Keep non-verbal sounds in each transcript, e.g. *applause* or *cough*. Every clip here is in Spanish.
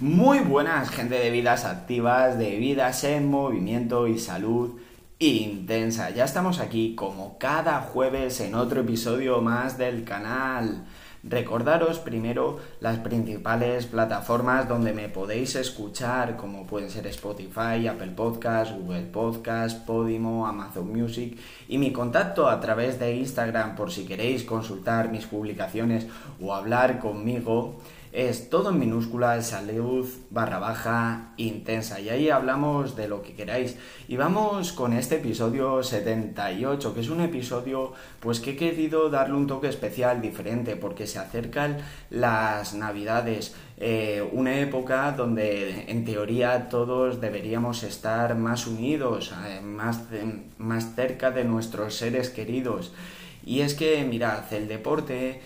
Muy buenas, gente de vidas activas, de vidas en movimiento y salud intensa. Ya estamos aquí como cada jueves en otro episodio más del canal. Recordaros primero las principales plataformas donde me podéis escuchar, como pueden ser Spotify, Apple Podcasts, Google Podcasts, Podimo, Amazon Music y mi contacto a través de Instagram por si queréis consultar mis publicaciones o hablar conmigo es todo en minúscula, salud barra baja intensa. Y ahí hablamos de lo que queráis. Y vamos con este episodio 78, que es un episodio pues que he querido darle un toque especial, diferente, porque se acercan las navidades. Eh, una época donde en teoría todos deberíamos estar más unidos, eh, más, más cerca de nuestros seres queridos. Y es que, mirad, el deporte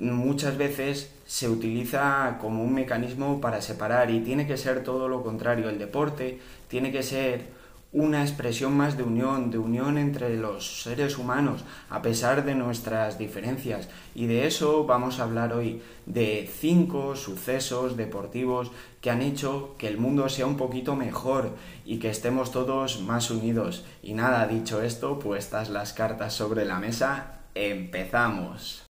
muchas veces se utiliza como un mecanismo para separar y tiene que ser todo lo contrario. El deporte tiene que ser una expresión más de unión, de unión entre los seres humanos, a pesar de nuestras diferencias. Y de eso vamos a hablar hoy, de cinco sucesos deportivos que han hecho que el mundo sea un poquito mejor y que estemos todos más unidos. Y nada, dicho esto, puestas las cartas sobre la mesa, empezamos.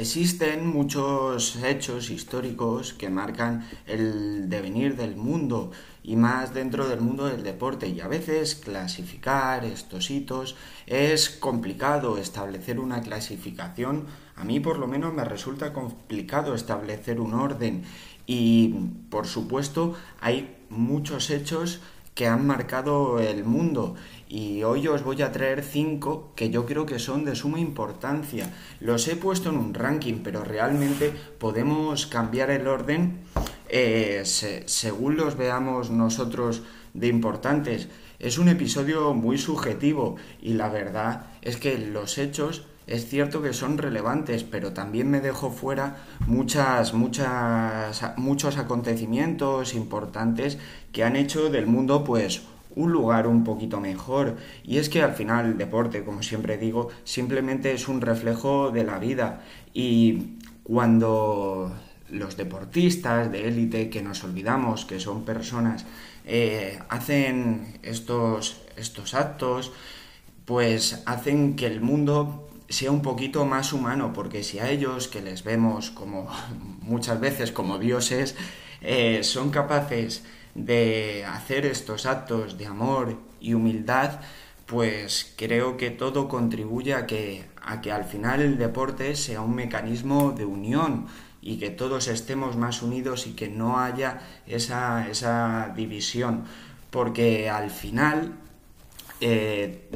Existen muchos hechos históricos que marcan el devenir del mundo y más dentro del mundo del deporte. Y a veces clasificar estos hitos es complicado. Establecer una clasificación a mí por lo menos me resulta complicado establecer un orden. Y por supuesto hay muchos hechos que han marcado el mundo y hoy os voy a traer cinco que yo creo que son de suma importancia. Los he puesto en un ranking, pero realmente podemos cambiar el orden eh, según los veamos nosotros de importantes. Es un episodio muy subjetivo y la verdad es que los hechos es cierto que son relevantes, pero también me dejo fuera muchas, muchas, muchos acontecimientos importantes que han hecho del mundo, pues, un lugar un poquito mejor. Y es que al final el deporte, como siempre digo, simplemente es un reflejo de la vida. Y cuando los deportistas de élite, que nos olvidamos que son personas, eh, hacen estos, estos actos, pues hacen que el mundo sea un poquito más humano, porque si a ellos que les vemos como *laughs* muchas veces como dioses, eh, son capaces de hacer estos actos de amor y humildad, pues creo que todo contribuye a que, a que al final el deporte sea un mecanismo de unión y que todos estemos más unidos y que no haya esa, esa división, porque al final eh,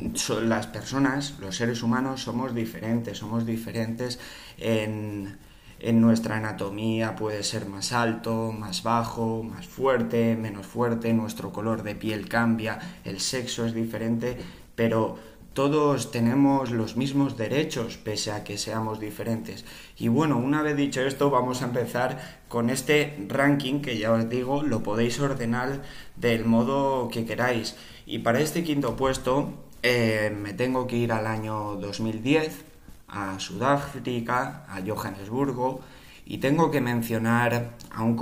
las personas, los seres humanos, somos diferentes, somos diferentes en, en nuestra anatomía, puede ser más alto, más bajo, más fuerte, menos fuerte, nuestro color de piel cambia, el sexo es diferente, pero todos tenemos los mismos derechos pese a que seamos diferentes. Y bueno, una vez dicho esto, vamos a empezar con este ranking que ya os digo, lo podéis ordenar del modo que queráis. Y para este quinto puesto eh, me tengo que ir al año 2010, a Sudáfrica, a Johannesburgo, y tengo que mencionar a un,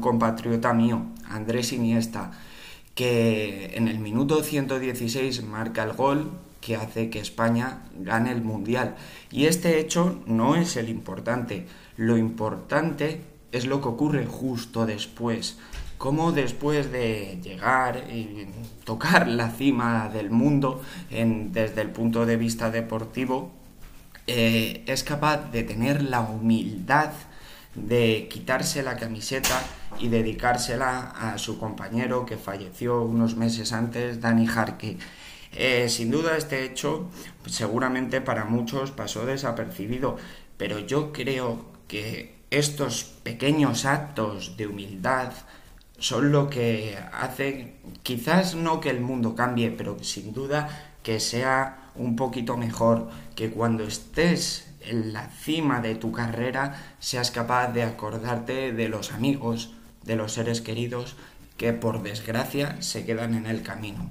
compatriota mío, Andrés Iniesta, que en el minuto 116 marca el gol que hace que España gane el Mundial. Y este hecho no es el importante. Lo importante es lo que ocurre justo después. Cómo después de llegar y tocar la cima del mundo desde el punto de vista deportivo, eh, es capaz de tener la humildad de quitarse la camiseta y dedicársela a su compañero que falleció unos meses antes, Dani Jarque. Eh, sin duda este hecho seguramente para muchos pasó desapercibido, pero yo creo que estos pequeños actos de humildad son lo que hace quizás no que el mundo cambie, pero sin duda que sea un poquito mejor, que cuando estés en la cima de tu carrera seas capaz de acordarte de los amigos, de los seres queridos que por desgracia se quedan en el camino.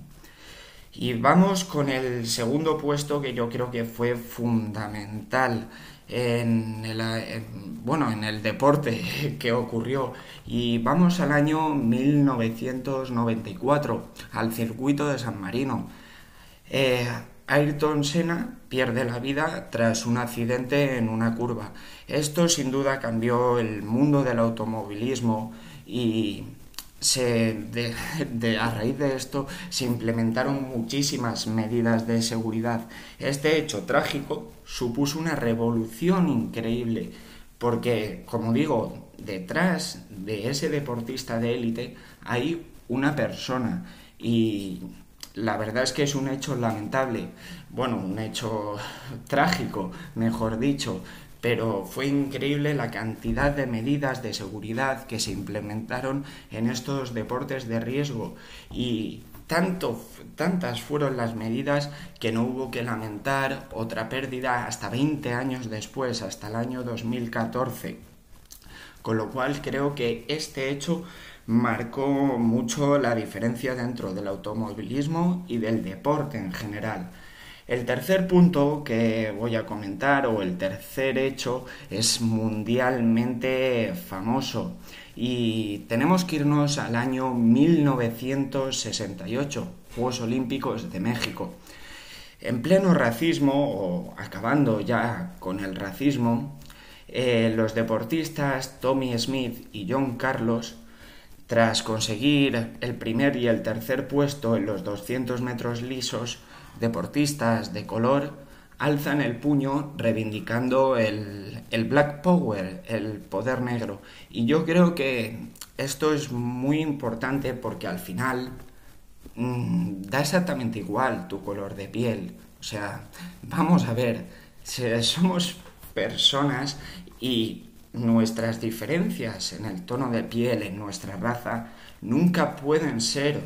Y vamos con el segundo puesto que yo creo que fue fundamental. en el, bueno, en el deporte *laughs* que ocurrió. Y vamos al año 1994, al circuito de San Marino. Eh, Ayrton Senna pierde la vida tras un accidente en una curva. Esto sin duda cambió el mundo del automovilismo y de, a raíz de esto se implementaron muchísimas medidas de seguridad. Este hecho trágico supuso una revolución increíble porque, como digo, detrás de ese deportista de élite hay una persona y la verdad es que es un hecho lamentable, bueno, un hecho trágico, mejor dicho, pero fue increíble la cantidad de medidas de seguridad que se implementaron en estos deportes de riesgo. Y tantas fueron las medidas que no hubo que lamentar otra pérdida hasta 20 años después, hasta el año 2014. Con lo cual creo que este hecho marcó mucho la diferencia dentro del automovilismo y del deporte en general. El tercer punto que voy a comentar, o el tercer hecho, es mundialmente famoso. Y tenemos que irnos al año 1968, Juegos Olímpicos de México. En pleno racismo, o acabando ya con el racismo, eh, los deportistas Tommy Smith y John Carlos tras conseguir el primer y el tercer puesto en los 200 metros lisos, deportistas de color alzan el puño reivindicando el, Black Power, el poder negro. Y yo creo que esto es muy importante porque al final mm, da exactamente igual tu color de piel. O sea, vamos a ver, somos personas y nuestras diferencias en el tono de piel, en nuestra raza, nunca pueden ser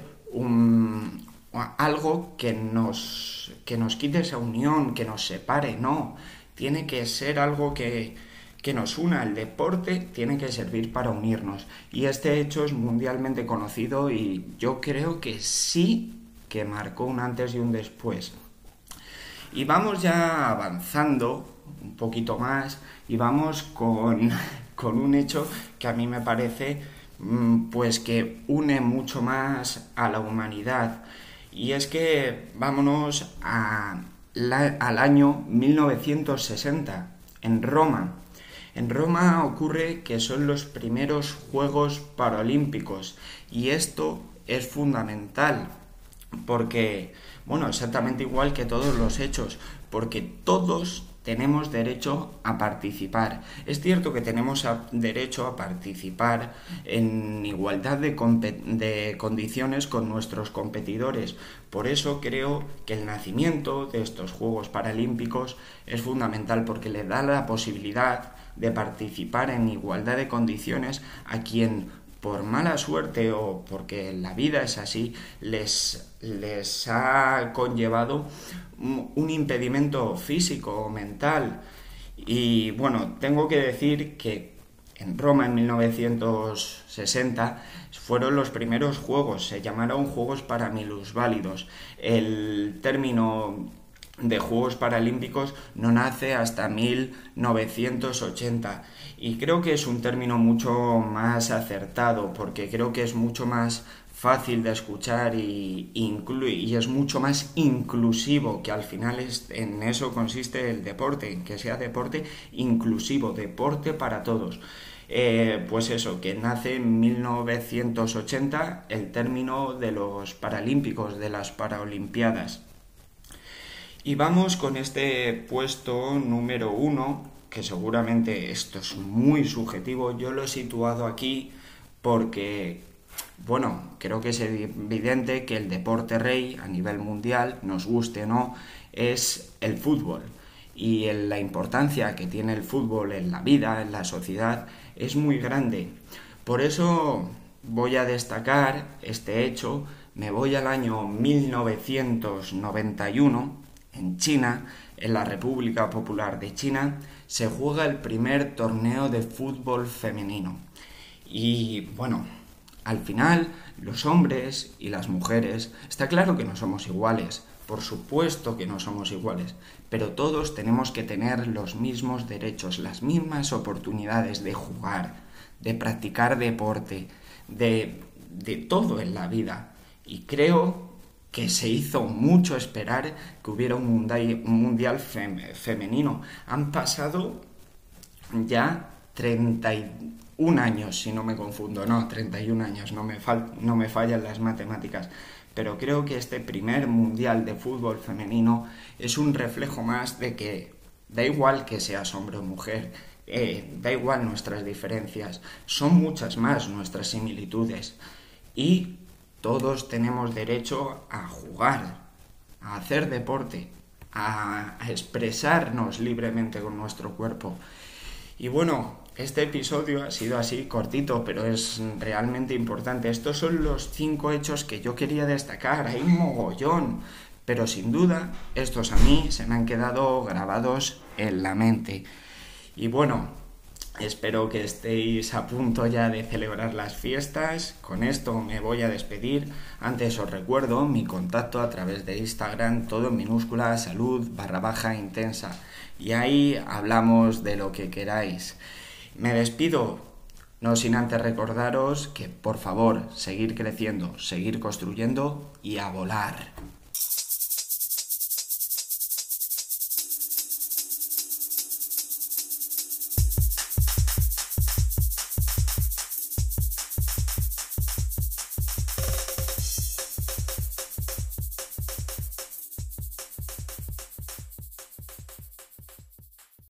algo que nos, que nos quite esa unión, que nos separe, no. Tiene que ser algo que, que nos una. El deporte tiene que servir para unirnos. Y este hecho es mundialmente conocido y yo creo que sí que marcó un antes y un después. Y vamos ya avanzando un poquito más y vamos *laughs* con, un hecho que a mí me parece mm, pues que une mucho más a la humanidad. Y es que vámonos al año 1960 en Roma. En Roma ocurre que son los primeros Juegos Paralímpicos y esto es fundamental porque, bueno, exactamente igual que todos los hechos, porque todos tenemos derecho a participar. Es cierto que tenemos derecho a participar en igualdad de, condiciones con nuestros competidores. Por eso creo que el nacimiento de estos Juegos Paralímpicos es fundamental porque le da la posibilidad de participar en igualdad de condiciones a quien por mala suerte o porque la vida es así, les, les ha conllevado un impedimento físico o mental. Y bueno, tengo que decir que en Roma en 1960 fueron los primeros juegos, se llamaron Juegos para Válidos. El término de Juegos Paralímpicos no nace hasta 1980 y creo que es un término mucho más acertado porque creo que es mucho más fácil de escuchar y, es mucho más inclusivo, que al final es, en eso consiste el deporte, que sea deporte inclusivo, deporte para todos. Eh, pues eso, que nace en 1980 el término de los Paralímpicos, de las Paralimpiadas. Y vamos con este puesto número uno, que seguramente esto es muy subjetivo, yo lo he situado aquí porque, bueno, creo que es evidente que el deporte rey a nivel mundial, nos guste o no, es el fútbol. Y la importancia que tiene el fútbol en la vida, en la sociedad, es muy grande. Por eso voy a destacar este hecho, me voy al año 1991, en China, en la República Popular de China, se juega el primer torneo de fútbol femenino. Y bueno, al final los hombres y las mujeres, está claro que no somos iguales, por supuesto que no somos iguales, pero todos tenemos que tener los mismos derechos, las mismas oportunidades de jugar, de practicar deporte, de, de todo en la vida. Y creo que se hizo mucho esperar que hubiera un mundial, un mundial femenino. Han pasado ya 31 años, si no me confundo, no, 31 años, no me, no me fallan las matemáticas. Pero creo que este primer mundial de fútbol femenino es un reflejo más de que da igual que seas hombre o mujer, eh, da igual nuestras diferencias, son muchas más nuestras similitudes. Y todos tenemos derecho a jugar, a hacer deporte, a, expresarnos libremente con nuestro cuerpo. Y bueno, este episodio ha sido así cortito, pero es realmente importante. Estos son los cinco hechos que yo quería destacar. Hay un mogollón, pero sin duda estos a mí se me han quedado grabados en la mente. Y bueno, Espero que estéis a punto ya de celebrar las fiestas. Con esto me voy a despedir. Antes os recuerdo mi contacto a través de Instagram, todo en minúscula, salud barra baja intensa. Y ahí hablamos de lo que queráis. Me despido, no sin antes recordaros que por favor, seguir creciendo, seguir construyendo y a volar.